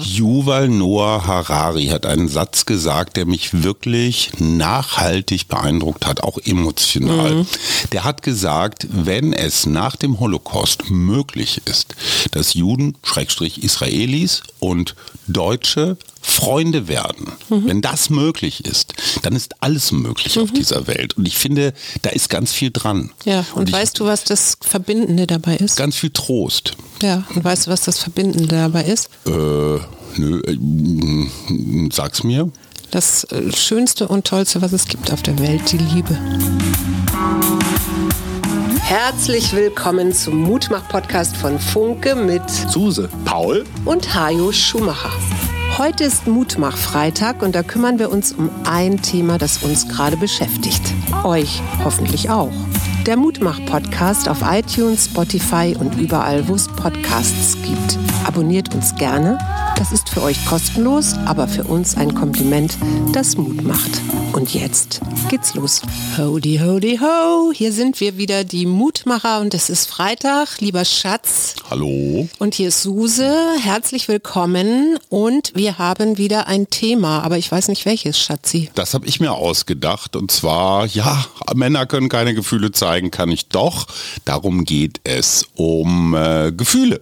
Yuval Noah Harari hat einen Satz gesagt, der mich wirklich nachhaltig beeindruckt hat, auch emotional. Mhm. Der hat gesagt, wenn es nach dem Holocaust möglich ist, dass Juden, Schrägstrich Israelis und Deutsche Freunde werden, mhm. wenn das möglich ist, dann ist alles möglich mhm. auf dieser Welt. Und ich finde, da ist ganz viel dran. Ja, und, und weißt ich, du, was das Verbindende dabei ist? Ganz viel Trost. Ja, und weißt du, was das Verbindende dabei ist? Äh, nö, äh, sag's mir. Das äh, Schönste und Tollste, was es gibt auf der Welt, die Liebe. Herzlich willkommen zum Mutmach-Podcast von Funke mit Suse, Paul und Hajo Schumacher. Heute ist Mutmach-Freitag und da kümmern wir uns um ein Thema, das uns gerade beschäftigt. Euch hoffentlich auch. Der Mutmach-Podcast auf iTunes, Spotify und überall, wo es Podcasts gibt. Abonniert uns gerne das ist für euch kostenlos, aber für uns ein Kompliment, das Mut macht. Und jetzt geht's los. Hody, hody, ho. Hier sind wir wieder, die Mutmacher, und es ist Freitag. Lieber Schatz. Hallo. Und hier ist Suse. Herzlich willkommen. Und wir haben wieder ein Thema, aber ich weiß nicht welches, Schatzi. Das habe ich mir ausgedacht. Und zwar, ja, Männer können keine Gefühle zeigen, kann ich doch. Darum geht es um äh, Gefühle.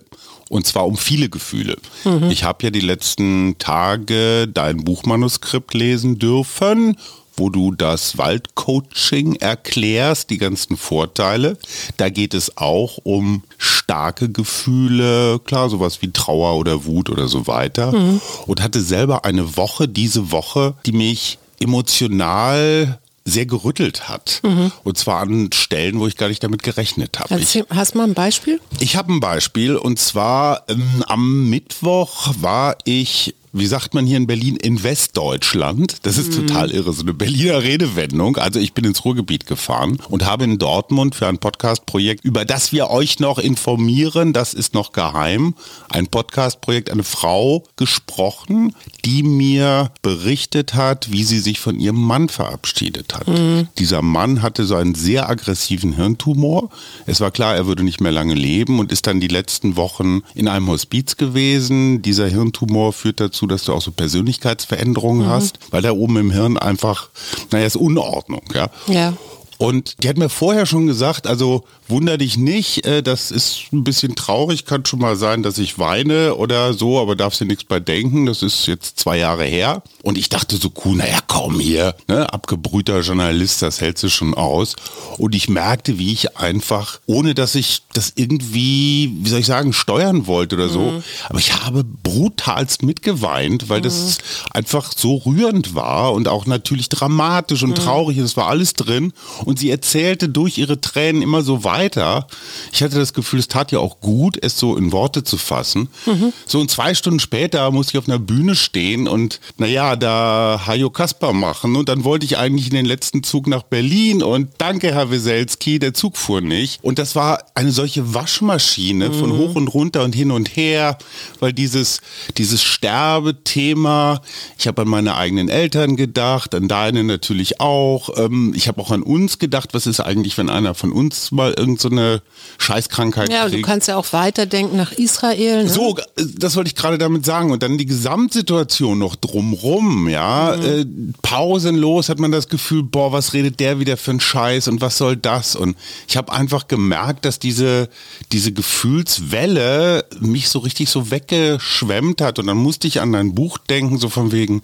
Und zwar um viele Gefühle. Mhm. Ich habe ja die letzten Tage dein Buchmanuskript lesen dürfen wo du das Waldcoaching erklärst, die ganzen Vorteile. Da geht es auch um starke Gefühle, klar, sowas wie Trauer oder Wut oder so weiter. Mhm. Und hatte selber eine Woche, diese Woche, die mich emotional sehr gerüttelt hat. Mhm. Und zwar an Stellen, wo ich gar nicht damit gerechnet habe. Hast du mal ein Beispiel? Ich habe ein Beispiel und zwar ähm, am Mittwoch war ich wie sagt man hier in Berlin, in Westdeutschland. Das ist mhm. total irre, so eine Berliner Redewendung. Also ich bin ins Ruhrgebiet gefahren und habe in Dortmund für ein Podcast-Projekt, über das wir euch noch informieren, das ist noch geheim, ein Podcast-Projekt, eine Frau gesprochen, die mir berichtet hat, wie sie sich von ihrem Mann verabschiedet hat. Mhm. Dieser Mann hatte so einen sehr aggressiven Hirntumor. Es war klar, er würde nicht mehr lange leben und ist dann die letzten Wochen in einem Hospiz gewesen. Dieser Hirntumor führt dazu, dass du auch so Persönlichkeitsveränderungen mhm. hast, weil da oben im Hirn einfach, naja, ist Unordnung, ja. Ja. Und die hat mir vorher schon gesagt, also wunder dich nicht, äh, das ist ein bisschen traurig, kann schon mal sein, dass ich weine oder so, aber darfst dir nichts bei denken, das ist jetzt zwei Jahre her. Und ich dachte so, cool, naja, komm hier, ne, abgebrühter Journalist, das hältst du schon aus. Und ich merkte, wie ich einfach, ohne dass ich das irgendwie, wie soll ich sagen, steuern wollte oder so, mhm. aber ich habe brutalst mitgeweint, weil mhm. das einfach so rührend war und auch natürlich dramatisch und mhm. traurig, es war alles drin. Und sie erzählte durch ihre Tränen immer so weiter. Ich hatte das Gefühl, es tat ja auch gut, es so in Worte zu fassen. Mhm. So und zwei Stunden später musste ich auf einer Bühne stehen und naja, da Hajo Kasper machen. Und dann wollte ich eigentlich in den letzten Zug nach Berlin und danke, Herr Weselski, der Zug fuhr nicht. Und das war eine solche Waschmaschine von mhm. hoch und runter und hin und her, weil dieses, dieses Sterbethema, ich habe an meine eigenen Eltern gedacht, an deine natürlich auch. Ähm, ich habe auch an uns gedacht, was ist eigentlich, wenn einer von uns mal irgendeine so Scheißkrankheit ja, kriegt. Ja, du kannst ja auch weiterdenken nach Israel. Ne? So, das wollte ich gerade damit sagen. Und dann die Gesamtsituation noch drumrum, ja. Mhm. Äh, pausenlos hat man das Gefühl, boah, was redet der wieder für ein Scheiß und was soll das? Und ich habe einfach gemerkt, dass diese, diese Gefühlswelle mich so richtig so weggeschwemmt hat. Und dann musste ich an dein Buch denken, so von wegen,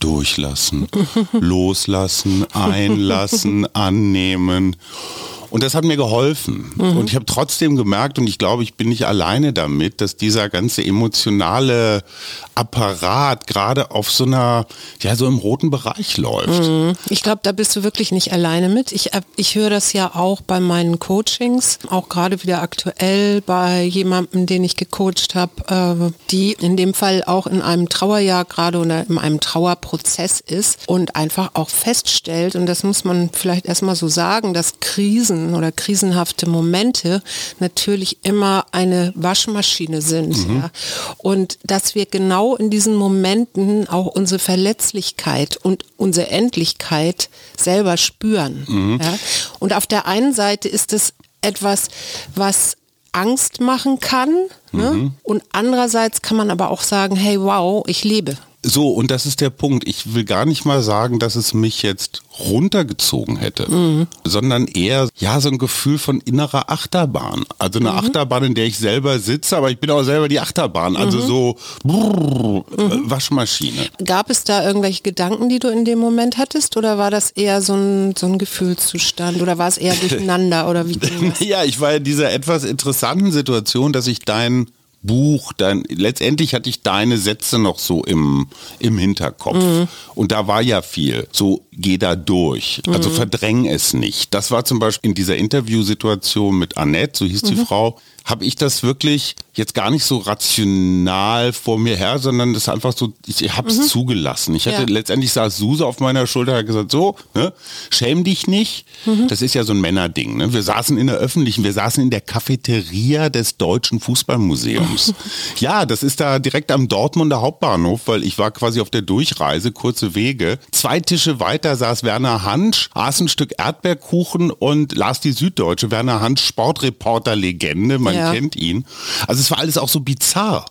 durchlassen, loslassen, einlassen, annehmen. Und das hat mir geholfen. Mhm. Und ich habe trotzdem gemerkt, und ich glaube, ich bin nicht alleine damit, dass dieser ganze emotionale Apparat gerade auf so einer, ja, so im roten Bereich läuft. Mhm. Ich glaube, da bist du wirklich nicht alleine mit. Ich, äh, ich höre das ja auch bei meinen Coachings, auch gerade wieder aktuell bei jemandem, den ich gecoacht habe, äh, die in dem Fall auch in einem Trauerjahr gerade oder in einem Trauerprozess ist und einfach auch feststellt, und das muss man vielleicht erstmal so sagen, dass Krisen oder krisenhafte Momente natürlich immer eine Waschmaschine sind. Mhm. Ja. Und dass wir genau in diesen Momenten auch unsere Verletzlichkeit und unsere Endlichkeit selber spüren. Mhm. Ja? Und auf der einen Seite ist es etwas, was Angst machen kann, Ne? Und andererseits kann man aber auch sagen, hey, wow, ich lebe. So, und das ist der Punkt. Ich will gar nicht mal sagen, dass es mich jetzt runtergezogen hätte, Mhm. sondern eher, ja, so ein Gefühl von innerer Achterbahn. Also Mhm. eine Achterbahn, in der ich selber sitze, aber ich bin auch selber die Achterbahn. Also Mhm. so brrr, Waschmaschine. Gab es da irgendwelche Gedanken, die du in dem Moment hattest? Oder war das eher so ein, so ein Gefühlszustand? Oder war es eher durcheinander? oder wie? Ja, ich war in dieser etwas interessanten Situation, dass ich dein Buch, dein, letztendlich hatte ich deine Sätze noch so im, im Hinterkopf. Mhm. Und da war ja viel. So, geh da durch. Also Mhm. verdräng es nicht. Das war zum Beispiel in dieser Interviewsituation mit Annette, so hieß die Mhm. Frau, habe ich das wirklich jetzt gar nicht so rational vor mir her, sondern das einfach so, ich habe es zugelassen. Ich hatte Mhm. Ja. letztendlich saß Suse auf meiner Schulter, hat gesagt, so, ne, schäm dich nicht. Mhm. Das ist ja so ein Männerding. Ne? Wir saßen in der öffentlichen, wir saßen in der Cafeteria des Deutschen Fußballmuseums. ja, das ist da direkt am Dortmunder Hauptbahnhof, weil ich war quasi auf der Durchreise, kurze Wege. Zwei Tische weiter saß Werner Hansch, aß ein Stück Erdbeerkuchen und las die Süddeutsche. Werner Hansch, Sportreporter-Legende, man Ja. kennt ihn. Also es war alles auch so bizarr.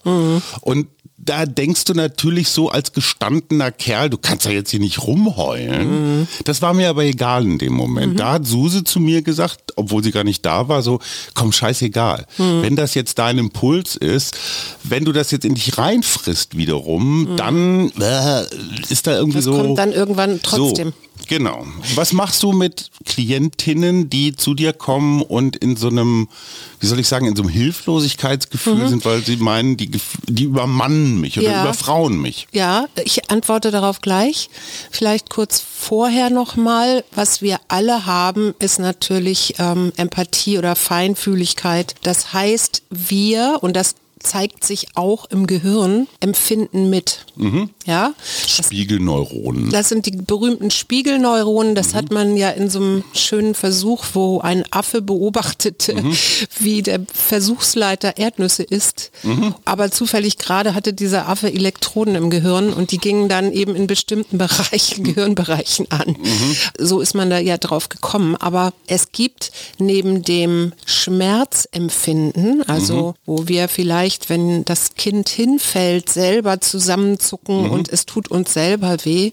Und da denkst du natürlich so als gestandener Kerl, du kannst ja jetzt hier nicht rumheulen. Das war mir aber egal in dem Moment. Da hat Suse zu mir gesagt, obwohl sie gar nicht da war, so, komm, scheißegal. Wenn das jetzt dein Impuls ist, wenn du das jetzt in dich reinfrisst wiederum, dann äh, ist da irgendwie Das so... kommt dann irgendwann trotzdem. So, genau. Was machst du mit Klientinnen, die zu dir kommen und in so einem, wie soll ich sagen, in so einem Hilflosigkeitsgefühl sind, weil sie meinen, die, die übermannen mich oder Ja. überfrauen mich? Ja, ich antworte darauf gleich. Vielleicht kurz vorher nochmal. Was wir alle haben, ist natürlich ähm, Empathie oder Feinfühligkeit. Das heißt, wir, und das zeigt sich auch im Gehirn, empfinden mit. Ja, das Spiegelneuronen. Das sind die berühmten Spiegelneuronen. Das hat man ja in so einem schönen Versuch, wo ein Affe beobachtete, wie der Versuchsleiter Erdnüsse isst. Aber zufällig gerade hatte dieser Affe Elektroden im Gehirn und die gingen dann eben in bestimmten Bereichen, Gehirnbereichen an. So ist man da ja drauf gekommen. Aber es gibt neben dem Schmerzempfinden, also wo wir vielleicht, wenn das Kind hinfällt, selber zusammenzucken und es tut uns selber weh,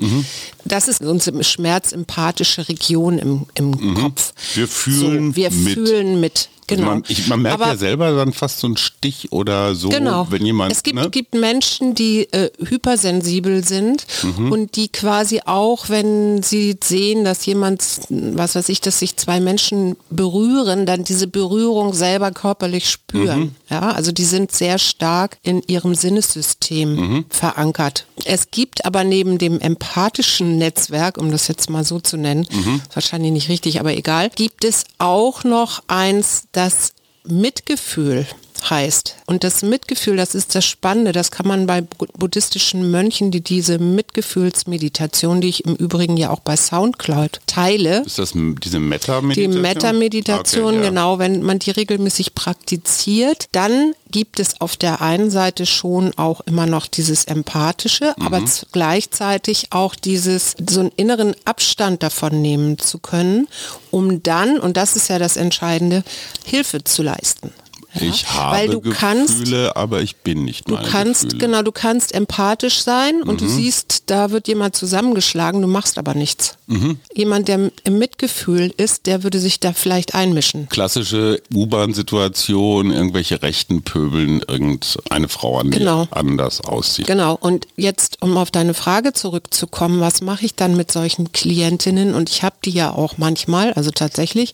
das ist unsere schmerzempathische Region im, im Kopf. Wir fühlen so, wir mit. fühlen mit. Genau. Man, ich, man merkt Aber ja selber dann fast so einen Stich oder so, Genau. wenn jemand... es gibt, ne? gibt Menschen, die äh, hypersensibel sind Mhm. und die quasi auch, wenn sie sehen, dass jemand, was weiß ich, dass sich zwei Menschen berühren, dann diese Berührung selber körperlich spüren. Mhm. Ja, also die sind sehr stark in ihrem Sinnesystem Mhm. verankert. Es gibt aber neben dem empathischen Netzwerk, um das jetzt mal so zu nennen, Mhm. wahrscheinlich nicht richtig, aber egal, gibt es auch noch eins, das Mitgefühl heißt. Und das Mitgefühl, das ist das Spannende, das kann man bei bu- buddhistischen Mönchen, die diese Mitgefühlsmeditation, die ich im Übrigen ja auch bei Soundcloud teile, Ist das diese die Meta-Meditation? Okay, ja. genau, wenn man die regelmäßig praktiziert, dann gibt es auf der einen Seite schon auch immer noch dieses Empathische, Mhm. aber gleichzeitig auch dieses, so einen inneren Abstand davon nehmen zu können, um dann, und das ist ja das Entscheidende, Hilfe zu leisten. Ja? Ich habe Weil du Gefühle, kannst aber ich bin nicht Du kannst, Gefühle. genau, du kannst empathisch sein und Mhm. du siehst, da wird jemand zusammengeschlagen, du machst aber nichts. Mhm. Jemand, der im Mitgefühl ist, der würde sich da vielleicht einmischen. Klassische U-Bahn-Situation, irgendwelche rechten Pöbeln, irgendeine Frau an Genau. anders aussieht. Genau, und jetzt, um auf deine Frage zurückzukommen, was mache ich dann mit solchen Klientinnen? Und ich habe die ja auch manchmal, also tatsächlich.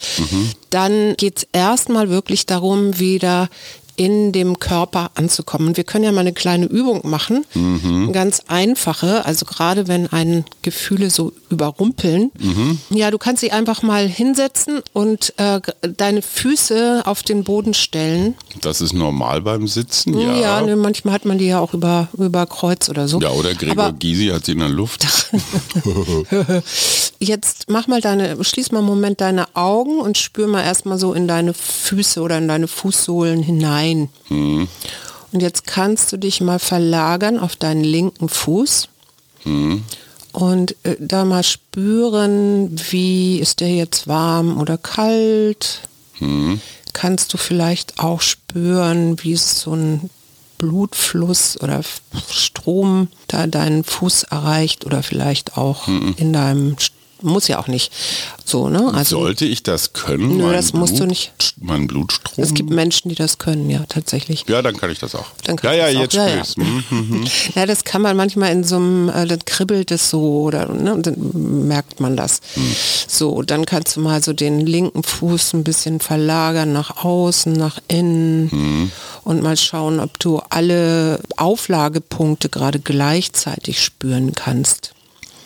Dann geht es erstmal wirklich darum, wieder in dem Körper anzukommen. Wir können ja mal eine kleine Übung machen, eine ganz einfache, also gerade wenn einen Gefühle so überrumpeln. Ja, du kannst dich einfach mal hinsetzen und äh, deine Füße auf den Boden stellen. Das ist normal beim Sitzen, ja. Ja, ne, manchmal hat man die ja auch über, über Kreuz oder so. Ja, oder Gregor Aber Gysi hat sie in der Luft. jetzt mach mal deine, schließ mal einen Moment deine Augen und spür mal erstmal so in deine Füße oder in deine Fußsohlen hinein. Mhm. Und jetzt kannst du dich mal verlagern auf deinen linken Fuß. Mhm. Und äh, da mal spüren, wie ist der jetzt warm oder kalt? Mhm. kannst du vielleicht auch spüren, wie es so ein Blutfluss oder Strom da deinen Fuß erreicht oder vielleicht auch mhm. in deinem muss ja auch nicht so, ne? Also, Sollte ich das können? Nö, das Blut, musst du nicht. Mein Blutstrom? Es gibt Menschen, die das können, ja, tatsächlich. Ja, dann kann ich das auch. Dann ja, ja, jetzt ja, ja. Mhm, mhm. ja, das kann man manchmal in so einem, äh, dann kribbelt es so oder ne, dann merkt man das. Mhm. So, dann kannst du mal so den linken Fuß ein bisschen verlagern nach außen, nach innen mhm. und mal schauen, ob du alle Auflagepunkte gerade gleichzeitig spüren kannst.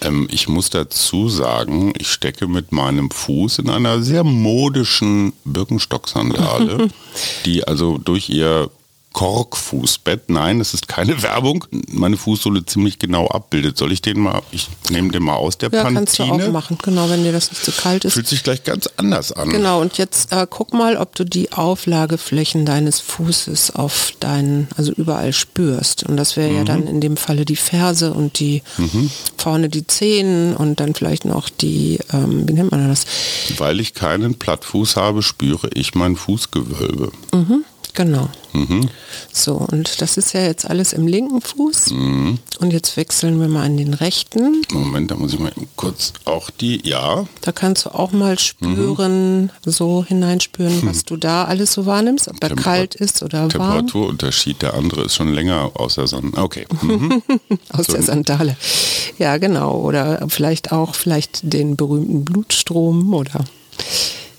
Ähm, ich muss dazu sagen, ich stecke mit meinem Fuß in einer sehr modischen Birkenstock-Sandale, die also durch ihr Korkfußbett. Nein, das ist keine Werbung. Meine Fußsohle ziemlich genau abbildet. Soll ich den mal, ich nehme den mal aus der ja, Pantine. kannst du auch machen, genau, wenn dir das nicht zu so kalt ist. Fühlt sich gleich ganz anders an. Genau, und jetzt äh, guck mal, ob du die Auflageflächen deines Fußes auf deinen, also überall spürst. Und das wäre mhm. ja dann in dem Falle die Ferse und die mhm. vorne die Zehen und dann vielleicht noch die, ähm, wie nennt man das? Weil ich keinen Plattfuß habe, spüre ich mein Fußgewölbe. Mhm. Genau. Mhm. So, und das ist ja jetzt alles im linken Fuß. Mhm. Und jetzt wechseln wir mal an den rechten. Moment, da muss ich mal kurz auch die, ja. Da kannst du auch mal spüren, mhm. so hineinspüren, was du da alles so wahrnimmst, ob er Temper kalt ist oder warm. Temperaturunterschied, der andere ist schon länger aus der Sandale. Okay. Mhm. aus so. der Sandale. Ja, genau. Oder vielleicht auch vielleicht den berühmten Blutstrom oder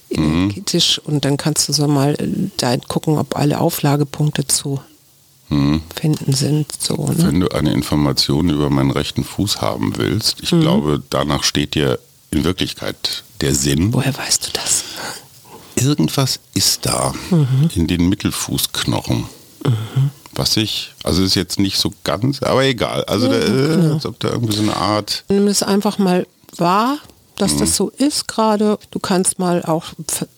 energetisch mhm. und dann kannst du so mal äh, da gucken, ob alle Auflagepunkte zu mhm. finden sind. So, ne? Wenn du eine Information über meinen rechten Fuß haben willst, ich mhm. glaube, danach steht dir in Wirklichkeit der Sinn. Woher weißt du das? Irgendwas ist da mhm. in den Mittelfußknochen. Mhm. Was ich, also ist jetzt nicht so ganz, aber egal. Also da, genau. als ob da irgendwie so eine Art. Nimm es einfach mal wahr, dass mhm. das so ist gerade. Du kannst mal auch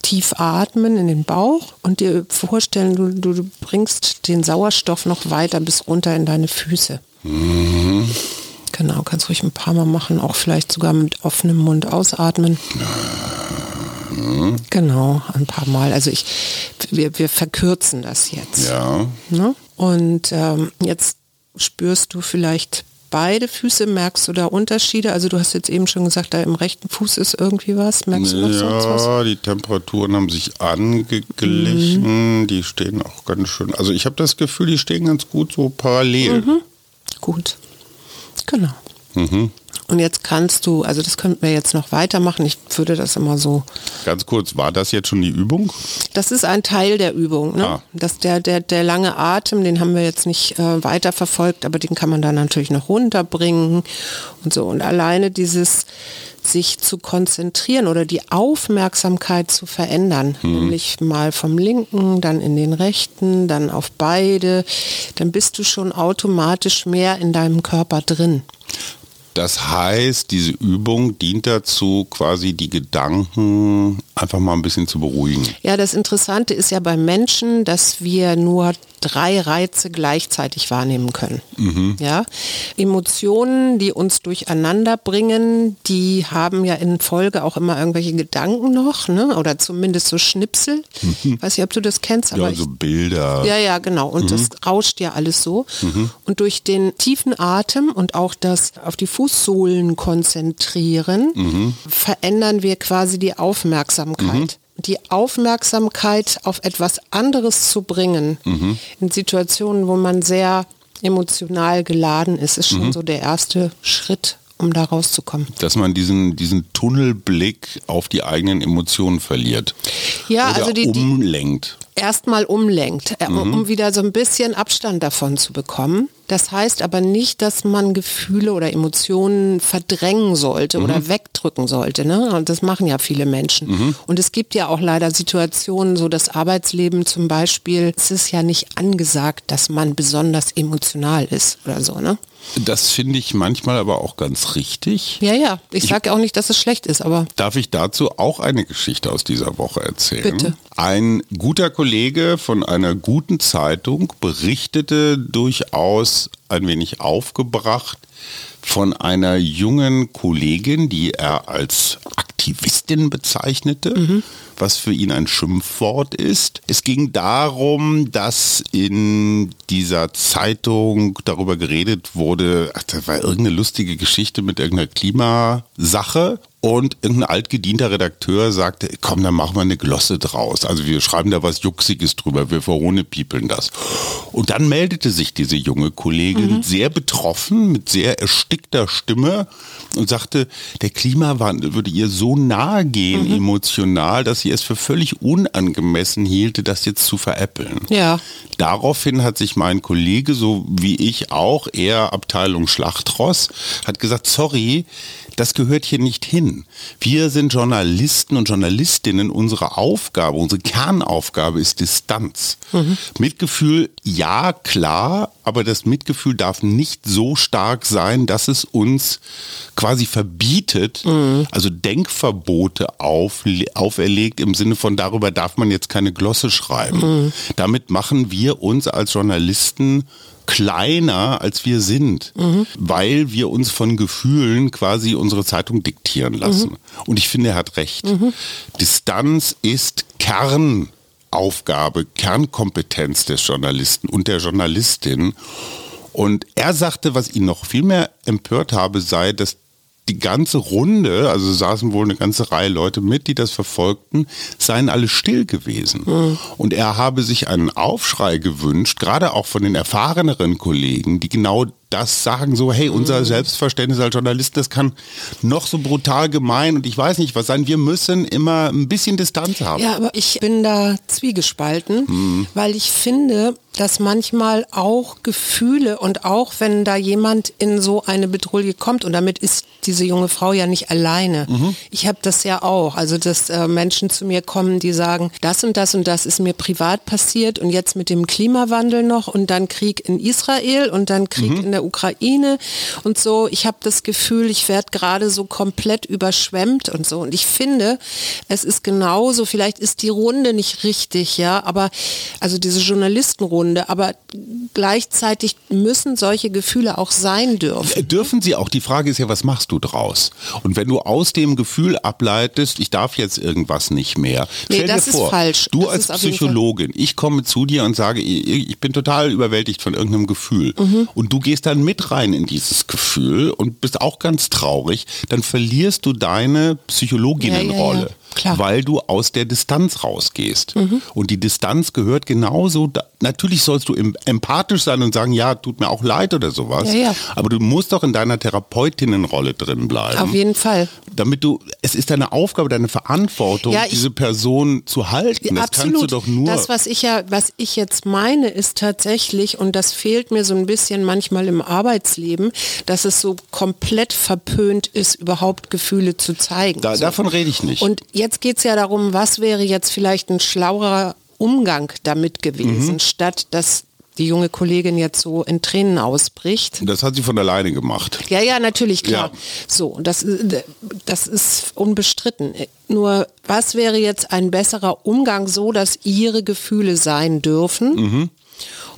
tief atmen in den Bauch und dir vorstellen, du, du, bringst den Sauerstoff noch weiter bis runter in deine Füße. Mhm. Genau, kannst ruhig ein paar Mal machen, auch vielleicht sogar mit offenem Mund ausatmen. Mhm. Genau, ein paar Mal. Also ich, wir, wir verkürzen das jetzt. Ja. Ne? Und ähm, jetzt spürst du vielleicht beide Füße? Merkst du da Unterschiede? Also du hast jetzt eben schon gesagt, da im rechten Fuß ist irgendwie was. Merkst du noch ja, sonst was? Ja, die Temperaturen haben sich angeglichen. Mhm. Die stehen auch ganz schön. Also ich habe das Gefühl, die stehen ganz gut so parallel. Mhm. Gut. Genau. Mhm. Und jetzt kannst du, also das könnten wir jetzt noch weitermachen. Ich würde das immer so. Ganz kurz, war das jetzt schon die Übung? Das ist ein Teil der Übung. Ne? Ah. Das, der, der, der lange Atem, den haben wir jetzt nicht äh, weiter verfolgt, aber den kann man dann natürlich noch runterbringen und so. Und alleine dieses sich zu konzentrieren oder die Aufmerksamkeit zu verändern, mhm. nämlich mal vom linken, dann in den rechten, dann auf beide, dann bist du schon automatisch mehr in deinem Körper drin. Das heißt, diese Übung dient dazu, quasi die Gedanken einfach mal ein bisschen zu beruhigen. Ja, das Interessante ist ja beim Menschen, dass wir nur drei Reize gleichzeitig wahrnehmen können. Mhm. Ja? Emotionen, die uns durcheinander bringen, die haben ja in Folge auch immer irgendwelche Gedanken noch, ne? oder zumindest so Schnipsel. Mhm. Weiß nicht, ob du das kennst. Aber ja, so Bilder. Ja, ja, genau. Und mhm. das rauscht ja alles so. Mhm. Und durch den tiefen Atem und auch das auf die Fußsohlen konzentrieren, mhm. verändern wir quasi die Aufmerksamkeit. Mhm die Aufmerksamkeit auf etwas anderes zu bringen, mhm. in Situationen, wo man sehr emotional geladen ist, ist schon mhm. so der erste Schritt, um da rauszukommen. Dass man diesen, diesen Tunnelblick auf die eigenen Emotionen verliert. Ja, Oder also die, umlenkt. Erstmal umlenkt, äh, mhm. um wieder so ein bisschen Abstand davon zu bekommen. Das heißt aber nicht, dass man Gefühle oder Emotionen verdrängen sollte mhm. oder wegdrücken sollte. Ne? Und das machen ja viele Menschen. Mhm. Und es gibt ja auch leider Situationen, so das Arbeitsleben zum Beispiel, es ist ja nicht angesagt, dass man besonders emotional ist oder so. Ne? Das finde ich manchmal aber auch ganz richtig. Ja, ja. Ich sage auch nicht, dass es schlecht ist, aber. Darf ich dazu auch eine Geschichte aus dieser Woche erzählen? Bitte. Ein guter Kollege von einer guten Zeitung berichtete durchaus ein wenig aufgebracht von einer jungen Kollegin, die er als Aktivistin bezeichnete, was für ihn ein Schimpfwort ist. Es ging darum, dass in dieser Zeitung darüber geredet wurde, ach, das war irgendeine lustige Geschichte mit irgendeiner Klimasache und irgendein altgedienter Redakteur sagte, komm, dann machen wir eine Glosse draus. Also wir schreiben da was Juxiges drüber, wir verhohnepiepeln das. Und dann meldete sich diese junge Kollegin mhm. sehr betroffen, mit sehr erstickter Stimme und sagte, der Klimawandel würde ihr so nahe gehen mhm. emotional, dass sie es für völlig unangemessen hielte, das jetzt zu veräppeln. Ja. Daraufhin hat sich mein Kollege, so wie ich auch, eher Abteilung Schlachtross, hat gesagt, sorry, das gehört hier nicht hin. Wir sind Journalisten und Journalistinnen. Unsere Aufgabe, unsere Kernaufgabe ist Distanz. Mhm. Mitgefühl, ja, klar, aber das Mitgefühl darf nicht so stark sein, dass es uns quasi verbietet, mhm. also Denkverbote auf, auferlegt im Sinne von darüber darf man jetzt keine Glosse schreiben. Mhm. Damit machen wir uns als Journalisten kleiner, als wir sind, mhm. weil wir uns von Gefühlen quasi unsere Zeitung diktieren lassen. Mhm. Und ich finde, er hat recht. Mhm. Distanz ist Kernaufgabe, Kernkompetenz des Journalisten und der Journalistin. Und er sagte, was ihn noch viel mehr empört habe, sei, dass die ganze Runde, also saßen wohl eine ganze Reihe Leute mit, die das verfolgten, seien alle still gewesen. Mhm. Und er habe sich einen Aufschrei gewünscht, gerade auch von den erfahreneren Kollegen, die genau das sagen, so, hey, unser mhm. Selbstverständnis als Journalist, das kann noch so brutal gemein und ich weiß nicht was sein. Wir müssen immer ein bisschen Distanz haben. Ja, aber ich bin da zwiegespalten, mhm. weil ich finde, dass manchmal auch Gefühle und auch wenn da jemand in so eine Bedrohung kommt und damit ist diese junge Frau ja nicht alleine. Mhm. Ich habe das ja auch, also dass äh, Menschen zu mir kommen, die sagen, das und das und das ist mir privat passiert und jetzt mit dem Klimawandel noch und dann Krieg in Israel und dann Krieg mhm. in der Ukraine und so. Ich habe das Gefühl, ich werde gerade so komplett überschwemmt und so und ich finde, es ist genauso, vielleicht ist die Runde nicht richtig, ja, aber also diese Journalistenrunde Grunde, aber gleichzeitig müssen solche Gefühle auch sein dürfen. Dürfen sie auch. Die Frage ist ja, was machst du draus? Und wenn du aus dem Gefühl ableitest, ich darf jetzt irgendwas nicht mehr. Nee, stell das dir vor, ist falsch. Du das als Psychologin, ich komme zu dir und sage, ich bin total überwältigt von irgendeinem Gefühl. Mhm. Und du gehst dann mit rein in dieses Gefühl und bist auch ganz traurig, dann verlierst du deine Psychologinnenrolle. Ja, ja, ja. Klar. weil du aus der Distanz rausgehst. Mhm. Und die Distanz gehört genauso, da, natürlich sollst du empathisch sein und sagen, ja, tut mir auch leid oder sowas, ja, ja. aber du musst doch in deiner Therapeutinnenrolle drin bleiben. Auf jeden Fall. Damit du, es ist deine Aufgabe, deine Verantwortung, ja, ich, diese Person zu halten. Das absolut. kannst du doch nur. Das, was ich ja, was ich jetzt meine, ist tatsächlich, und das fehlt mir so ein bisschen manchmal im Arbeitsleben, dass es so komplett verpönt ist, überhaupt Gefühle zu zeigen. Da, so. Davon rede ich nicht. Und jetzt geht es ja darum, was wäre jetzt vielleicht ein schlauerer Umgang damit gewesen, mhm. statt dass die junge Kollegin jetzt so in Tränen ausbricht. Das hat sie von alleine gemacht. Ja, ja, natürlich, klar. Ja. So, das, das ist unbestritten. Nur, was wäre jetzt ein besserer Umgang so, dass ihre Gefühle sein dürfen? Mhm.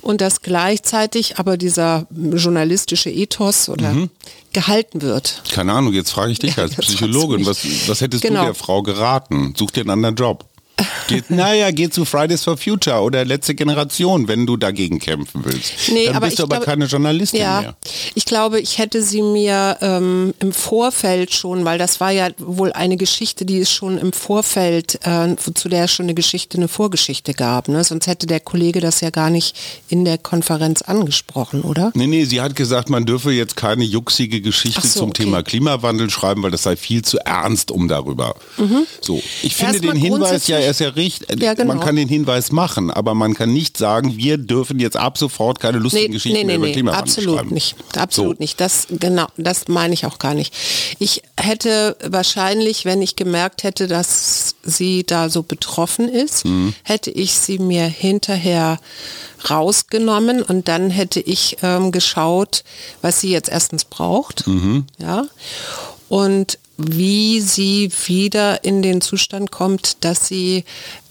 Und dass gleichzeitig aber dieser journalistische Ethos oder mhm. gehalten wird. Keine Ahnung, jetzt frage ich dich als Psychologin, was, was hättest genau. du der Frau geraten? Such dir einen anderen Job. Geht, naja, geh zu Fridays for Future oder letzte Generation, wenn du dagegen kämpfen willst. Nee, Dann aber bist du aber glaube, keine Journalistin ja, mehr. Ich glaube, ich hätte sie mir ähm, im Vorfeld schon, weil das war ja wohl eine Geschichte, die es schon im Vorfeld, äh, zu der es schon eine Geschichte, eine Vorgeschichte gab. Ne? Sonst hätte der Kollege das ja gar nicht in der Konferenz angesprochen, oder? Nee, nee, sie hat gesagt, man dürfe jetzt keine juxige Geschichte so, zum okay. Thema Klimawandel schreiben, weil das sei viel zu ernst, um darüber. Mhm. So, ich finde den Hinweis ja ist ja richtig. Ja, genau. Man kann den Hinweis machen, aber man kann nicht sagen, wir dürfen jetzt ab sofort keine lustigen nee, Geschichten nee, nee, über Klimawandel absolut schreiben. Nicht. Absolut so. nicht. Das genau, das meine ich auch gar nicht. Ich hätte wahrscheinlich, wenn ich gemerkt hätte, dass sie da so betroffen ist, mhm. hätte ich sie mir hinterher rausgenommen und dann hätte ich ähm, geschaut, was sie jetzt erstens braucht. Mhm. Ja. Und wie sie wieder in den Zustand kommt, dass sie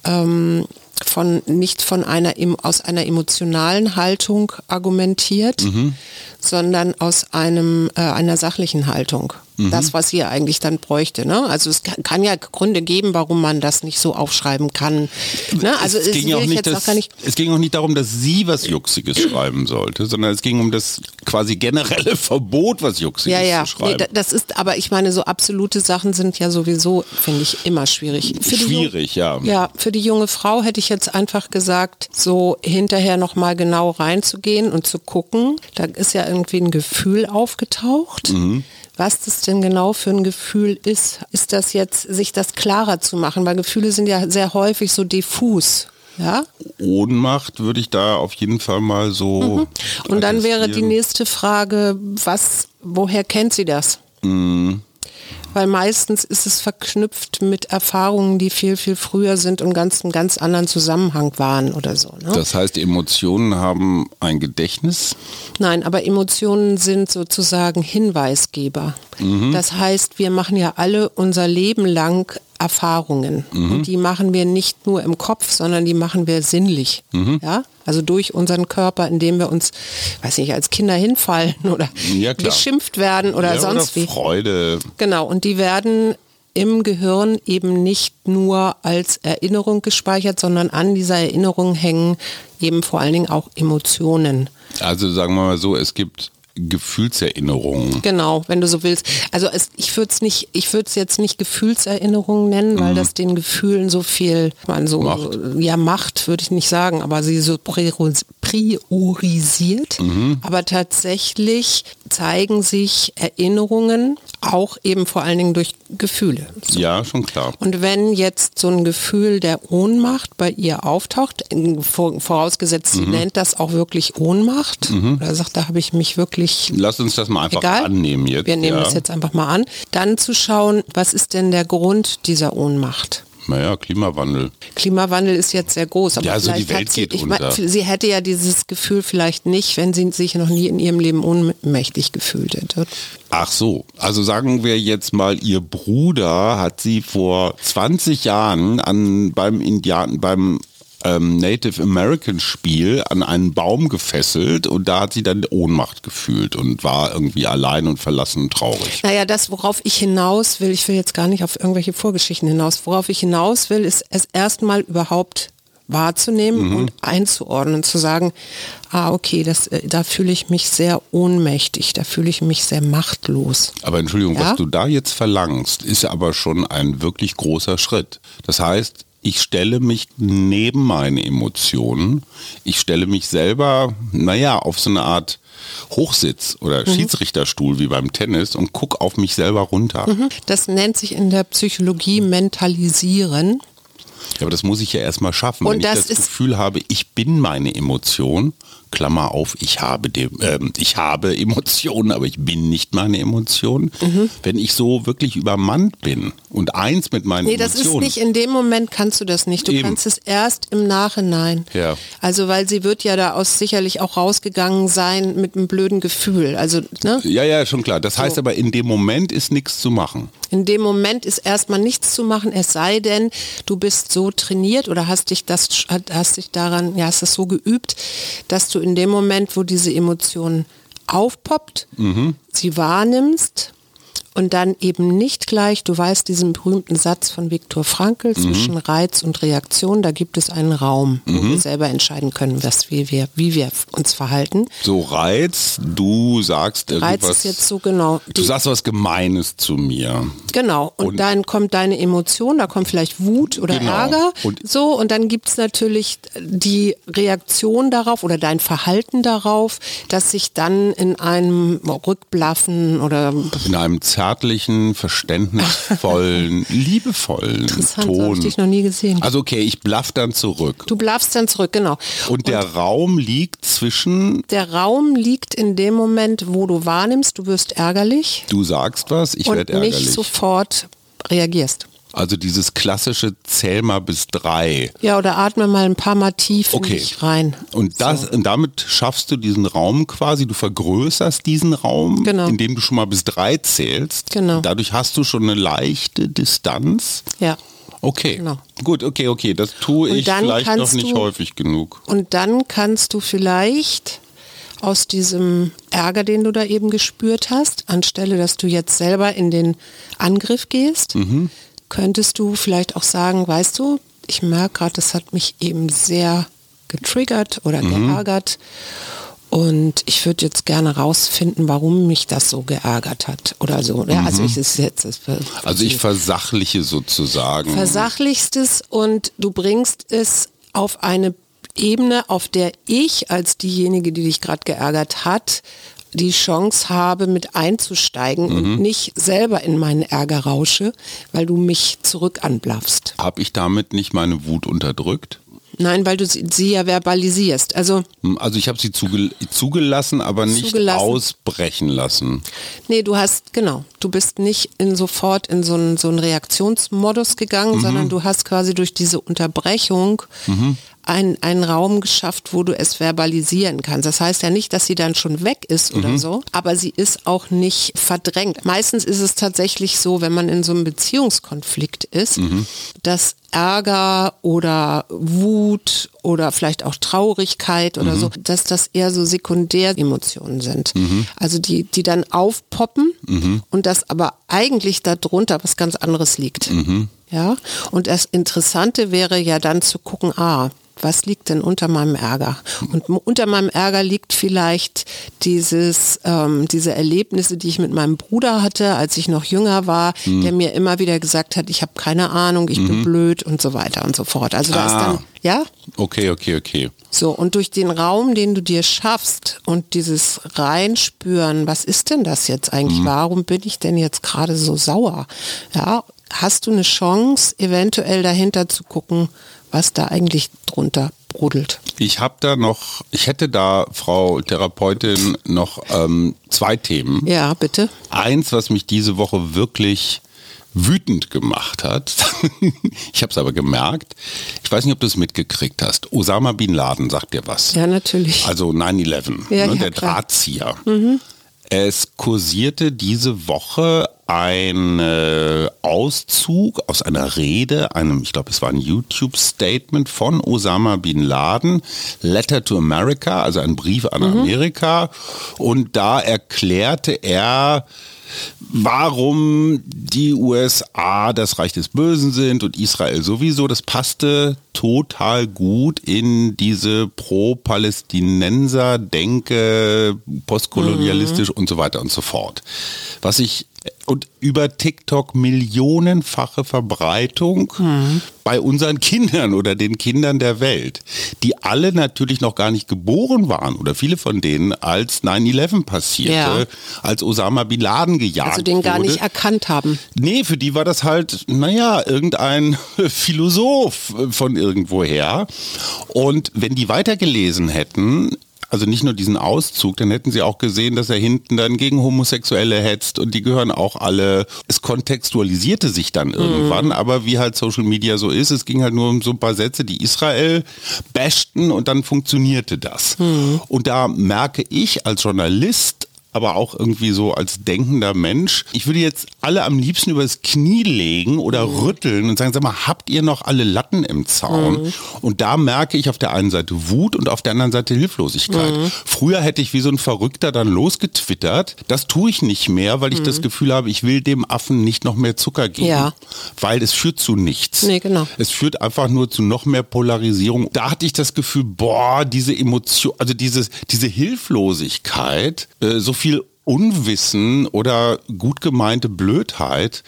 ähm, von nicht von einer aus einer emotionalen Haltung argumentiert, mhm. sondern aus einem äh, einer sachlichen Haltung. Das, was sie eigentlich dann bräuchte. Ne? Also es kann, ja Gründe geben, warum man das nicht so aufschreiben kann. Ne? Also es, ging auch nicht, das, auch nicht es ging auch nicht darum, dass sie was Juxiges schreiben sollte, sondern es ging um das quasi generelle Verbot, was Juxiges ja, ja. zu schreiben. Nee, das ist, aber ich meine, so absolute Sachen sind ja sowieso, finde ich, immer schwierig. Für schwierig, ja. Ja, für die junge Frau hätte ich jetzt einfach gesagt, so hinterher nochmal genau reinzugehen und zu gucken. Da ist ja irgendwie ein Gefühl aufgetaucht. Mhm was das denn genau für ein Gefühl ist. Ist das jetzt, sich das klarer zu machen, weil Gefühle sind ja sehr häufig so diffus. Ja? Ohnmacht würde ich da auf jeden Fall mal so. Mhm. Und dann wäre die nächste Frage, was, woher kennt sie das? Mhm weil meistens ist es verknüpft mit Erfahrungen, die viel, viel früher sind und ganz einen ganz anderen Zusammenhang waren oder so. Ne? Das heißt, Emotionen haben ein Gedächtnis? Nein, aber Emotionen sind sozusagen Hinweisgeber. Mhm. Das heißt, wir machen ja alle unser Leben lang Erfahrungen. Mhm. Und die machen wir nicht nur im Kopf, sondern die machen wir sinnlich. Mhm. Ja? Also durch unseren Körper, indem wir uns, weiß nicht, als Kinder hinfallen oder ja, geschimpft werden oder ja, sonst oder wie. Freude. Genau, und die werden im Gehirn eben nicht nur als Erinnerung gespeichert, sondern an dieser Erinnerung hängen eben vor allen Dingen auch Emotionen. Also sagen wir mal so, es gibt Gefühlserinnerungen. Genau, wenn du so willst. Also es, ich würde es nicht, ich würde es jetzt nicht Gefühlserinnerungen nennen, weil mhm. das den Gefühlen so viel, man so Macht. ja Macht würde ich nicht sagen, aber sie so priorisiert. Mhm. Aber tatsächlich zeigen sich Erinnerungen auch eben vor allen Dingen durch Gefühle. So. Ja, schon klar. Und wenn jetzt so ein Gefühl der Ohnmacht bei ihr auftaucht, vorausgesetzt, sie mhm. nennt das auch wirklich Ohnmacht, mhm. oder sagt, da habe ich mich wirklich. Lass uns das mal einfach egal, annehmen jetzt. Wir nehmen ja. das jetzt einfach mal an. Dann zu schauen, was ist denn der Grund dieser Ohnmacht? Naja, Klimawandel. Klimawandel ist jetzt sehr groß. Aber ja, also die Welt sie, geht unter. Mein, sie hätte ja dieses Gefühl vielleicht nicht, wenn sie sich noch nie in ihrem Leben ohnmächtig gefühlt hätte. Ach so, also sagen wir jetzt mal, ihr Bruder hat sie vor 20 Jahren an, beim Indianen, beim ähm, Native American Spiel an einen Baum gefesselt und da hat sie dann Ohnmacht gefühlt und war irgendwie allein und verlassen und traurig. Naja, das, worauf ich hinaus will, ich will jetzt gar nicht auf irgendwelche Vorgeschichten hinaus, worauf ich hinaus will, ist es erstmal überhaupt wahrzunehmen mhm. und einzuordnen, zu sagen, ah okay, das, äh, da fühle ich mich sehr ohnmächtig, da fühle ich mich sehr machtlos. Aber Entschuldigung, ja? was du da jetzt verlangst, ist aber schon ein wirklich großer Schritt. Das heißt, ich stelle mich neben meine Emotionen. Ich stelle mich selber, naja, auf so eine Art Hochsitz oder mhm. Schiedsrichterstuhl wie beim Tennis und gucke auf mich selber runter. Mhm. Das nennt sich in der Psychologie Mentalisieren. Ja, aber das muss ich ja erstmal schaffen. Und Wenn ich das Gefühl habe, ich bin meine Emotion, Klammer auf, ich habe, de, äh, ich habe Emotionen, aber ich bin nicht meine Emotionen. Mhm. Wenn ich so wirklich übermannt bin und eins mit meinen nee, Emotionen. Nee, das ist nicht, in dem Moment kannst du das nicht. Du Eben. kannst es erst im Nachhinein. Ja. Also, weil sie wird ja da aus sicherlich auch rausgegangen sein mit einem blöden Gefühl. Also, ne? Ja, ja, schon klar. Das heißt so. aber, in dem Moment ist nichts zu machen. In dem Moment ist erstmal nichts zu machen, es sei denn, du bist so trainiert oder hast dich das, hast dich daran, ja, hast das so geübt, dass du in dem Moment, wo diese Emotion aufpoppt, mhm. sie wahrnimmst und dann eben nicht gleich, du weißt diesen berühmten Satz von Viktor Frankl mhm. zwischen Reiz und Reaktion, da gibt es einen Raum, mhm. wo wir selber entscheiden können, was wie wir, wie wir uns verhalten. So Reiz, du sagst irgendwas. Reiz ist jetzt so genau. Du sagst was Gemeines zu mir. Genau. Und, und dann kommt deine Emotion, da kommt vielleicht Wut oder genau. Ärger. Und so, und dann gibt es natürlich die Reaktion darauf oder dein Verhalten darauf, dass sich dann in einem Rückblaffen oder in einem Zer zärtlichen, verständnisvollen, liebevollen Interessant, Ton. habe ich dich noch nie gesehen. Also okay, ich blaff dann zurück. Du blaffst dann zurück, genau. Und der Und Raum liegt zwischen... Der Raum liegt in dem Moment, wo du wahrnimmst, du wirst ärgerlich. Du sagst was, ich werde ärgerlich. Und nicht sofort reagierst. Also dieses klassische Zähl mal bis drei. Ja, oder atme mal ein paar Mal tief okay. in dich rein. Und, das, so. und damit schaffst du diesen Raum quasi, du vergrößerst diesen Raum, genau. indem du schon mal bis drei zählst. Genau. Dadurch hast du schon eine leichte Distanz. Ja. Okay, genau. gut, okay, okay, das tue ich vielleicht noch nicht du, häufig genug. Und dann kannst du vielleicht aus diesem Ärger, den du da eben gespürt hast, anstelle dass du jetzt selber in den Angriff gehst, Mhm. Könntest du vielleicht auch sagen, weißt du, ich merke gerade, das hat mich eben sehr getriggert oder Mhm. geärgert. Und ich würde jetzt gerne rausfinden, warum mich das so geärgert hat oder so. Ja, also ich ist jetzt Mhm. Also ich versachliche sozusagen. versachlichst es und du bringst es auf eine Ebene, auf der ich als diejenige, die dich gerade geärgert hat, die Chance habe, mit einzusteigen und nicht selber in meinen Ärger rausche, weil du mich zurück anblaffst. Habe ich damit nicht meine Wut unterdrückt? Nein, weil du sie, sie ja verbalisierst. Also, Hm, Also ich habe sie zuge zugelassen, aber nicht Zugelassen. ausbrechen lassen. nee, du hast, genau, du bist nicht in sofort in so einen, so einen Reaktionsmodus gegangen, sondern du hast quasi durch diese Unterbrechung einen, einen Raum geschafft, wo du es verbalisieren kannst. Das heißt ja nicht, dass sie dann schon weg ist oder so, aber sie ist auch nicht verdrängt. Meistens ist es tatsächlich so, wenn man in so einem Beziehungskonflikt ist, dass Ärger oder Wut oder vielleicht auch Traurigkeit oder so, dass das eher so Sekundäremotionen sind. Also die, die dann aufpoppen und das aber eigentlich darunter was ganz anderes liegt. Ja, und das Interessante wäre ja dann zu gucken, ah, was liegt denn unter meinem Ärger? Und unter meinem Ärger liegt vielleicht dieses, ähm, diese Erlebnisse, die ich mit meinem Bruder hatte, als ich noch jünger war, der mir immer wieder gesagt hat, ich habe keine Ahnung, ich bin blöd und so weiter und so fort. Also da ist Ah. dann, ja, Okay, okay, okay. so, und durch den Raum, den du dir schaffst und dieses Reinspüren, was ist denn das jetzt eigentlich? Warum bin ich denn jetzt gerade so sauer? Ja, hast du eine Chance, eventuell dahinter zu gucken, was da eigentlich drunter brodelt? Ich habe da noch, ich hätte da, Frau Therapeutin, noch ähm, zwei Themen. Ja, bitte. Eins, was mich diese Woche wirklich wütend gemacht hat. ich habe es aber gemerkt. Ich weiß nicht, ob du es mitgekriegt hast. Osama Bin Laden sagt dir was. Ja, natürlich. Also 9-11, Ja, ne, ja, der klar. Drahtzieher. Es kursierte diese Woche ein äh, Auszug aus einer Rede, einem, ich glaube, es war ein YouTube-Statement von Osama Bin Laden, Letter to America, also ein Brief an Amerika. Und da erklärte er, warum die USA das Reich des Bösen sind und Israel sowieso. Das passte total gut in diese Pro-Palästinenser-Denke, postkolonialistisch und so weiter und so fort. Was ich und über TikTok millionenfache Verbreitung bei unseren Kindern oder den Kindern der Welt, die alle natürlich noch gar nicht geboren waren oder viele von denen, als 9-11 passierte, Ja. als Osama Bin Laden gejagt Also den gar wurde. nicht erkannt haben. Nee, für die war das halt, naja, irgendein Philosoph von irgendwoher. Und wenn die weitergelesen hätten, also nicht nur diesen Auszug, dann hätten sie auch gesehen, dass er hinten dann gegen Homosexuelle hetzt und die gehören auch alle. Es kontextualisierte sich dann irgendwann, aber wie halt Social Media so ist, es ging halt nur um so ein paar Sätze, die Israel bashten und dann funktionierte das. Und da merke ich als Journalist, aber auch irgendwie so als denkender Mensch. Ich würde jetzt alle am liebsten übers Knie legen oder rütteln und sagen, sag mal, habt ihr noch alle Latten im Zaun? Und da merke ich auf der einen Seite Wut und auf der anderen Seite Hilflosigkeit. Früher hätte ich wie so ein Verrückter dann losgetwittert. Das tue ich nicht mehr, weil ich das Gefühl habe, ich will dem Affen nicht noch mehr Zucker geben. Ja. Weil es führt zu nichts. Nee, genau. Es führt einfach nur zu noch mehr Polarisierung. Da hatte ich das Gefühl, boah, diese Emotion, also dieses, diese Hilflosigkeit, äh, so viel Unwissen oder gut gemeinte Blödheit.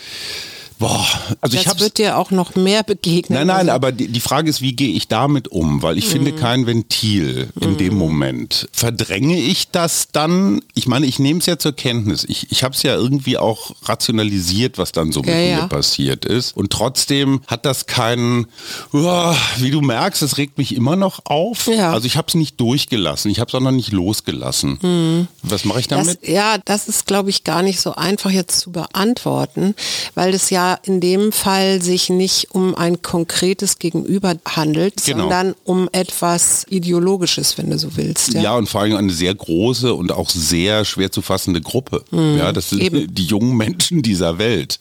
Boah, also ich das hab's. wird dir auch noch mehr begegnen. Nein, nein, Also, aber die, die Frage ist, wie gehe ich damit um? Weil ich finde kein Ventil in dem Moment. Verdränge ich das dann? Ich meine, ich nehme es ja zur Kenntnis. Ich, ich habe es ja irgendwie auch rationalisiert, was dann so mit Ja, mir ja. passiert ist. Und trotzdem hat das keinen, uah, wie du merkst, es regt mich immer noch auf. Ja. Also ich habe es nicht durchgelassen. Ich habe es auch noch nicht losgelassen. Was mache ich Das, damit? ja, das ist, glaube ich, gar nicht so einfach jetzt zu beantworten, weil es ja in dem Fall sich nicht um ein konkretes Gegenüber handelt, Genau. sondern um etwas Ideologisches, wenn du so willst. Ja. Ja, und vor allem eine sehr große und auch sehr schwer zu fassende Gruppe. Ja, das sind eben. die jungen Menschen dieser Welt.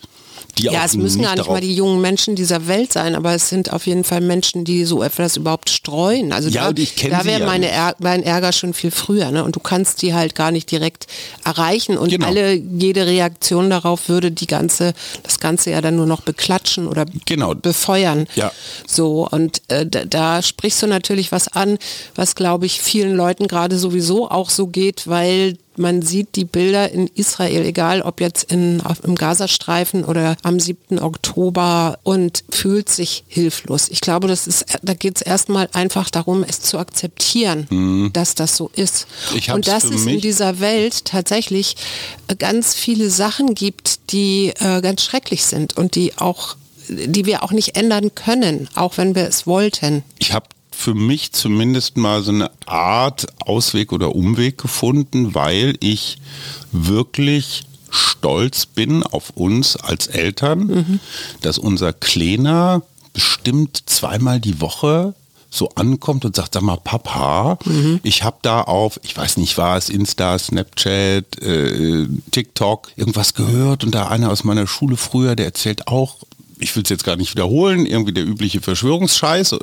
Die ja, es müssen gar nicht mal die jungen Menschen dieser Welt sein, aber es sind auf jeden Fall Menschen, die so etwas überhaupt streuen. Also Ja, da, ich da wäre ja meine. Ärger, mein Ärger schon viel früher. Ne? Und du kannst die halt gar nicht direkt erreichen und Genau. alle, jede Reaktion darauf würde die ganze, das Ganze ja dann nur noch beklatschen oder Genau. befeuern. Ja. So, und äh, da, da sprichst du natürlich was an, was glaube ich vielen Leuten gerade sowieso auch so geht, weil man sieht die Bilder in Israel, egal ob jetzt in, auf, im Gazastreifen oder am 7. Oktober und fühlt sich hilflos. Ich glaube, das ist, da geht es erstmal einfach darum, es zu akzeptieren, dass das so ist. Mhm. Ich und dass es in dieser Welt tatsächlich äh, ganz viele Sachen gibt, die äh, ganz schrecklich sind und die auch die wir auch nicht ändern können, auch wenn wir es wollten. ich habe für mich zumindest mal so eine Art Ausweg oder Umweg gefunden, weil ich wirklich stolz bin auf uns als Eltern, dass unser Kleiner bestimmt zweimal die Woche so ankommt und sagt, sag mal, Papa, ich habe da auf, ich weiß nicht was, Insta, Snapchat, äh, TikTok, irgendwas gehört und da einer aus meiner Schule früher, der erzählt auch, ich will es jetzt gar nicht wiederholen, irgendwie der übliche Verschwörungsscheiß, äh,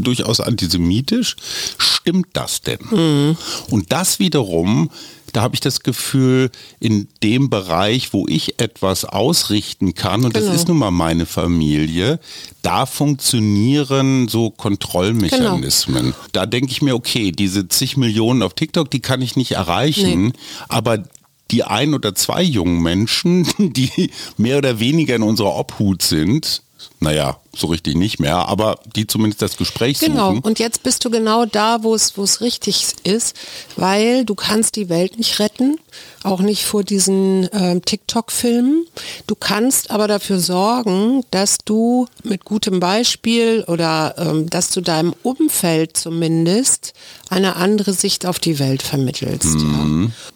durchaus antisemitisch. Stimmt das denn? Und das wiederum, da habe ich das Gefühl, in dem Bereich, wo ich etwas ausrichten kann, und Genau. das ist nun mal meine Familie, da funktionieren so Kontrollmechanismen. Da denke ich mir, okay, diese zig Millionen auf TikTok, die kann ich nicht erreichen, aber die ein oder zwei jungen Menschen, die mehr oder weniger in unserer Obhut sind, naja, so richtig nicht mehr, aber die zumindest das Gespräch Genau, suchen. und jetzt bist du genau da, wo es, wo es richtig ist, weil du kannst die Welt nicht retten, auch nicht vor diesen ähm, TikTok-Filmen. Du kannst aber dafür sorgen, dass du mit gutem Beispiel oder ähm, dass du deinem Umfeld zumindest eine andere Sicht auf die Welt vermittelst. Ja.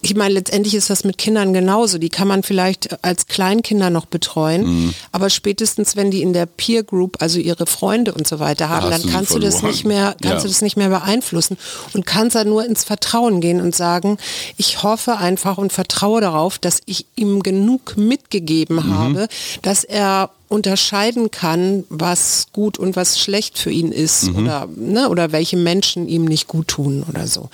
Ich meine, letztendlich ist das mit Kindern genauso. Die kann man vielleicht als Kleinkinder noch betreuen, aber spätestens, wenn die in der Peer Group, also ihre Freunde und so weiter haben, hast dann du kannst du das nicht mehr, kannst Ja. du das nicht mehr beeinflussen und kannst da nur ins Vertrauen gehen und sagen, ich hoffe einfach und vertraue darauf, dass ich ihm genug mitgegeben Mhm. habe, dass er unterscheiden kann, was gut und was schlecht für ihn ist Mhm. oder, ne, oder welche Menschen ihm nicht gut tun oder so.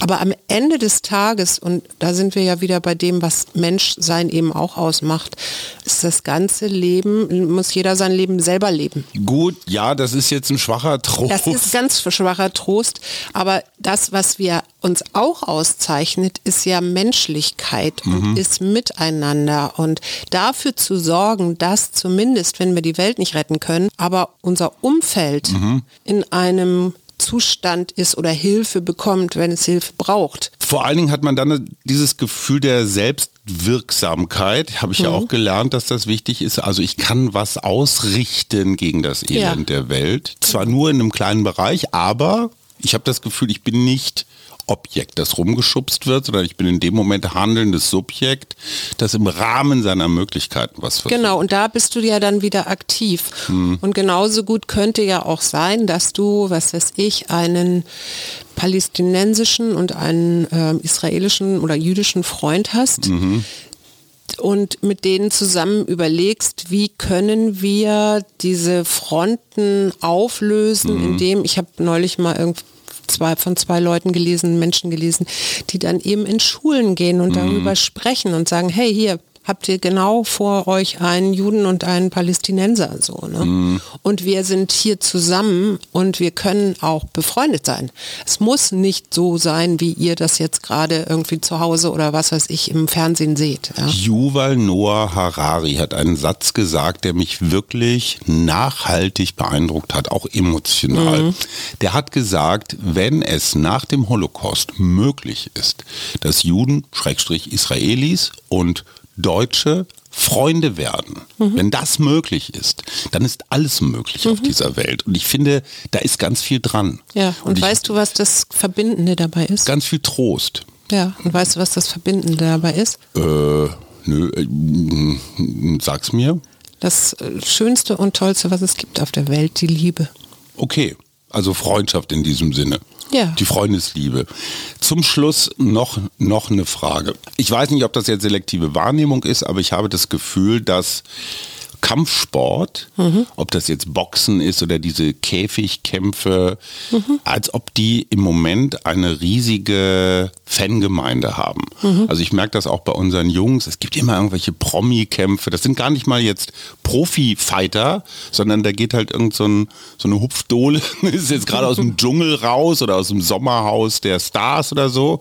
Aber am Ende des Tages, und da sind wir ja wieder bei dem, was Menschsein eben auch ausmacht, ist das ganze Leben, muss jeder sein Leben selber leben. Gut, ja, das ist jetzt ein schwacher Trost. Das ist ganz schwacher Trost, aber das, was wir uns auch auszeichnet, ist ja Menschlichkeit und ist Miteinander und dafür zu sorgen, dass zumindest, wenn wir die Welt nicht retten können, aber unser Umfeld in einem Zustand ist oder Hilfe bekommt, wenn es Hilfe braucht. Vor allen Dingen hat man dann dieses Gefühl der Selbstwirksamkeit, habe ich ja Mhm. auch gelernt, dass das wichtig ist. Also ich kann was ausrichten gegen das Elend Ja. der Welt. Zwar nur in einem kleinen Bereich, aber ich habe das Gefühl, ich bin nicht Objekt, das rumgeschubst wird, sondern ich bin in dem Moment handelndes Subjekt, das im Rahmen seiner Möglichkeiten was versucht. Genau, und da bist du ja dann wieder aktiv. Und genauso gut könnte ja auch sein, dass du, was weiß ich, einen palästinensischen und einen ähm, israelischen oder jüdischen Freund hast. Und mit denen zusammen überlegst, wie können wir diese Fronten auflösen, indem, ich habe neulich mal irgendwie zwei, von zwei Leuten gelesen, Menschen gelesen, die dann eben in Schulen gehen und darüber sprechen und sagen, hey, hier habt ihr genau vor euch einen Juden und einen Palästinenser so. Ne? Und wir sind hier zusammen und wir können auch befreundet sein. Es muss nicht so sein, wie ihr das jetzt gerade irgendwie zu Hause oder was weiß ich im Fernsehen seht. Ja? Yuval Noah Harari hat einen Satz gesagt, der mich wirklich nachhaltig beeindruckt hat, auch emotional. Der hat gesagt, wenn es nach dem Holocaust möglich ist, dass Juden, Schrägstrich Israelis und Deutsche Freunde werden. Wenn das möglich ist, dann ist alles möglich auf dieser Welt. Und ich finde, da ist ganz viel dran. Ja, und, ich, weißt du, was das Verbindende dabei ist? ganz viel Trost. Ja, und weißt du, was das Verbindende dabei ist? Äh, nö, äh, sag's mir. Das äh, Schönste und Tollste, was es gibt auf der Welt, die Liebe. Okay, also Freundschaft in diesem Sinne. Ja. Die Freundesliebe. Zum Schluss noch, noch eine Frage. Ich weiß nicht, ob das jetzt selektive Wahrnehmung ist, aber ich habe das Gefühl, dass Kampfsport, mhm. ob das jetzt Boxen ist oder diese Käfigkämpfe, mhm. als ob die im Moment eine riesige Fangemeinde haben. Mhm. Also ich merke das auch bei unseren Jungs. Es gibt immer irgendwelche Promi-Kämpfe. Das sind gar nicht mal jetzt Profi-Fighter, sondern da geht halt irgend so, ein, so eine Hupfdohle, ist jetzt gerade aus dem Dschungel raus oder aus dem Sommerhaus der Stars oder so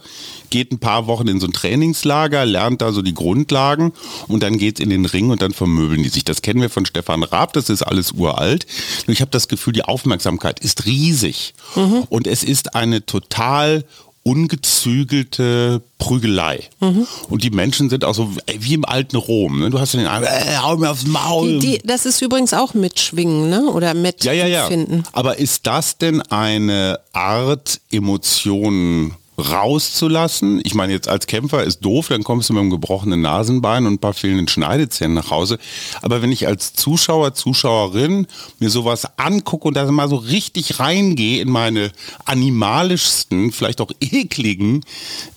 geht ein paar Wochen in so ein Trainingslager, lernt da so die Grundlagen und dann geht es in den Ring und dann vermöbeln die sich. Das kennen wir von Stefan Raab, das ist alles uralt. Nur ich habe das Gefühl, die Aufmerksamkeit ist riesig mhm. und es ist eine total ungezügelte Prügelei. Mhm. Und die Menschen sind auch so wie im alten Rom. Ne? Du hast den Arm, äh, hau mir aufs Maul. Die, die, das ist übrigens auch mitschwingen, ne? Oder mit ja, ja, ja. Aber ist das denn eine Art, Emotionen rauszulassen. Ich meine, jetzt als Kämpfer ist doof, dann kommst du mit einem gebrochenen Nasenbein und ein paar fehlenden Schneidezähnen nach Hause. Aber wenn ich als Zuschauer, Zuschauerin mir sowas angucke und da mal so richtig reingehe in meine animalischsten, vielleicht auch ekligen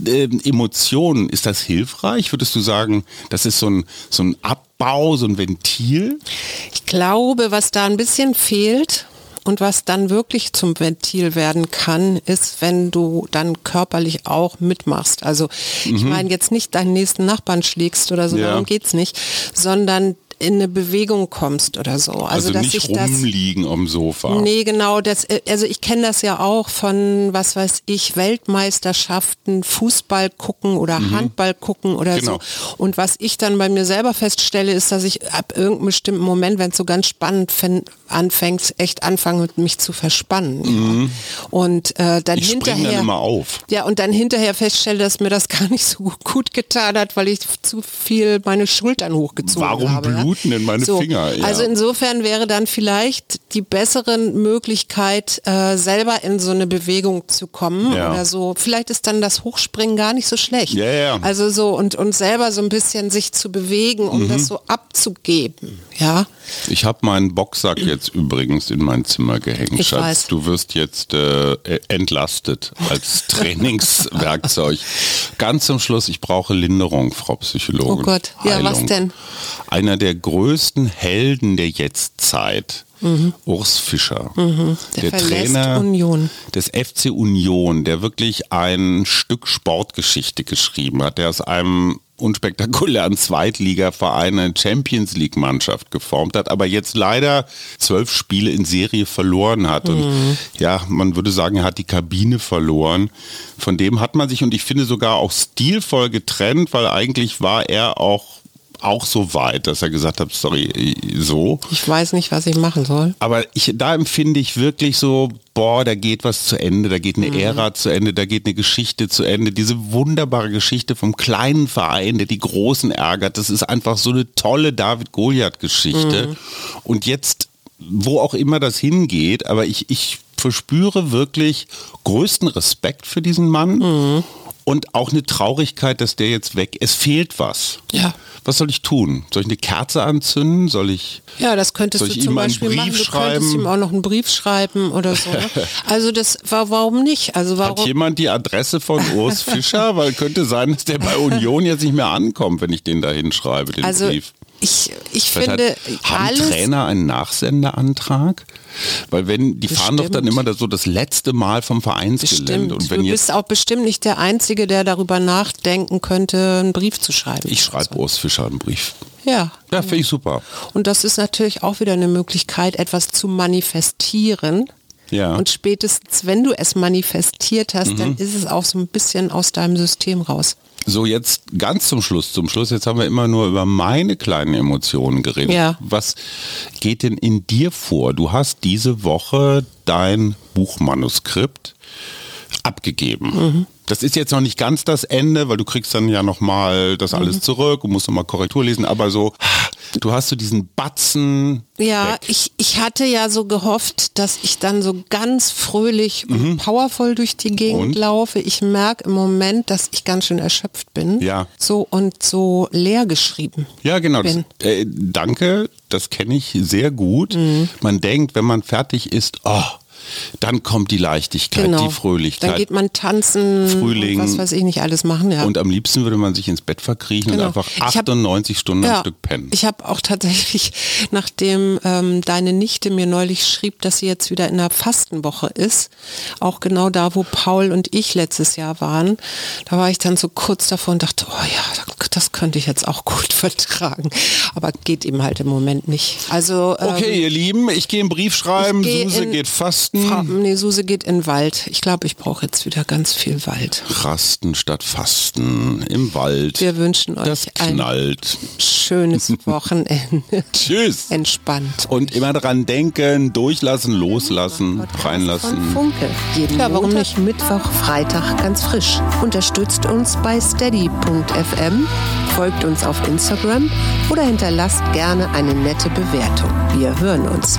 äh, Emotionen, ist das hilfreich? Würdest du sagen, das ist so ein, so ein Abbau, so ein Ventil? Ich glaube, was da ein bisschen fehlt, und was dann wirklich zum Ventil werden kann, ist, wenn du dann körperlich auch mitmachst. Also mhm. ich meine jetzt nicht deinen nächsten Nachbarn schlägst oder so, ja. darum geht's nicht, sondern in eine Bewegung kommst oder so. Also, also dass nicht ich rumliegen das, am Sofa. Nee, genau. Das, äh, also ich kenne das ja auch von, was weiß ich, Weltmeisterschaften, Fußball gucken oder mhm. Handball gucken oder genau. so. Und was ich dann bei mir selber feststelle, ist, dass ich ab irgendeinem bestimmten Moment, wenn es so ganz spannend anfängt, echt anfange, mich zu verspannen. Mhm. Und äh, dann ich hinterher. Dann immer auf. Ja, und dann hinterher feststelle, dass mir das gar nicht so gut getan hat, weil ich zu viel meine Schultern hochgezogen Warum habe. Warum bluten in meine so, Finger? Ja. Also insofern wäre dann vielleicht die bessere Möglichkeit, äh, selber in so eine Bewegung zu kommen ja. oder so. Vielleicht ist dann das Hochspringen gar nicht so schlecht. Ja, ja. Also so und, und selber so ein bisschen sich zu bewegen, um mhm. das so abzugeben. Ja. Ich habe meinen Boxsack jetzt übrigens in mein Zimmer gehängt. Ich Schatz, weiß. du wirst jetzt äh, entlastet als Trainingswerkzeug. Ganz zum Schluss, ich brauche Linderung, Frau Psychologin. Oh Gott, ja, Heilung. was denn? Einer der größten Helden der Jetztzeit. Mhm. Urs Fischer, mhm. der, der Trainer Union. des FC Union, der wirklich ein Stück Sportgeschichte geschrieben hat, der aus einem unspektakulären Zweitligaverein eine Champions League Mannschaft geformt hat, aber jetzt leider zwölf Spiele in Serie verloren hat. Mhm. Und ja, man würde sagen, er hat die Kabine verloren. Von dem hat man sich, und ich finde sogar auch stilvoll getrennt, weil eigentlich war er auch auch so weit, dass er gesagt hat, sorry, so. Ich weiß nicht, was ich machen soll. Aber ich, da empfinde ich wirklich so, boah, da geht was zu Ende, da geht eine mhm. Ära zu Ende, da geht eine Geschichte zu Ende. Diese wunderbare Geschichte vom kleinen Verein, der die Großen ärgert, das ist einfach so eine tolle David-Goliath-Geschichte. Mhm. Und jetzt, wo auch immer das hingeht, aber ich, ich verspüre wirklich größten Respekt für diesen Mann. Mhm und auch eine Traurigkeit, dass der jetzt weg. Es fehlt was. Ja. Was soll ich tun? Soll ich eine Kerze anzünden? Soll ich? Ja, das könntest du zum Beispiel machen. Du schreiben? könntest ihm auch noch einen Brief schreiben oder so. Also das war warum nicht? Also warum? Hat jemand die Adresse von Urs Fischer? Weil könnte sein, dass der bei Union jetzt nicht mehr ankommt, wenn ich den da hinschreibe, den also, Brief. Ich, ich finde, hat, haben Trainer einen Nachsendeantrag? Weil wenn, die bestimmt. fahren doch dann immer so das letzte Mal vom Vereinsgelände. Und wenn du bist auch bestimmt nicht der Einzige, der darüber nachdenken könnte, einen Brief zu schreiben. Ich schreibe Urs Fischer einen Brief. Ja. Ja, finde ich super. Und das ist natürlich auch wieder eine Möglichkeit, etwas zu manifestieren. Ja. Und spätestens, wenn du es manifestiert hast, mhm. dann ist es auch so ein bisschen aus deinem System raus. So, jetzt ganz zum Schluss, zum Schluss, jetzt haben wir immer nur über meine kleinen Emotionen geredet. Ja. Was geht denn in dir vor? Du hast diese Woche dein Buchmanuskript abgegeben. Mhm. Das ist jetzt noch nicht ganz das Ende, weil du kriegst dann ja nochmal das alles mhm. zurück und musst nochmal Korrektur lesen, aber so, du hast so diesen Batzen. Ja, ich, ich hatte ja so gehofft, dass ich dann so ganz fröhlich mhm. und powervoll durch die Gegend und? laufe. Ich merke im Moment, dass ich ganz schön erschöpft bin. Ja. So und so leer geschrieben. Ja, genau. Das, äh, danke, das kenne ich sehr gut. Mhm. Man denkt, wenn man fertig ist, oh, dann kommt die Leichtigkeit, Genau. die Fröhlichkeit. Dann geht man tanzen, Frühling. was weiß ich nicht alles machen. Ja. und am liebsten würde man sich ins Bett verkriechen Genau. und einfach Ich hab- 98 Stunden am Stück pennen. Ich habe auch tatsächlich, nachdem ähm, deine Nichte mir neulich schrieb, dass sie jetzt wieder in der Fastenwoche ist, auch genau da, wo Paul und ich letztes Jahr waren, da war ich dann so kurz davor und dachte, oh ja, das könnte ich jetzt auch gut vertragen. Aber geht eben halt im Moment nicht. Also ähm, Okay, ihr Lieben, ich gehe einen Brief schreiben, Suse in- geht fasten. Fra nee, Suse geht in den Wald. Ich glaube, ich brauche jetzt wieder ganz viel Wald. Rasten statt Fasten im Wald. Wir wünschen euch das ein knallt. schönes Wochenende. Tschüss. Entspannt. Und immer dran denken, durchlassen, loslassen, Von reinlassen. Funke. Jeden Ja, warum Montag, Mittwoch, Freitag ganz frisch. Unterstützt uns bei steady.fm, folgt uns auf Instagram oder hinterlasst gerne eine nette Bewertung. Wir hören uns.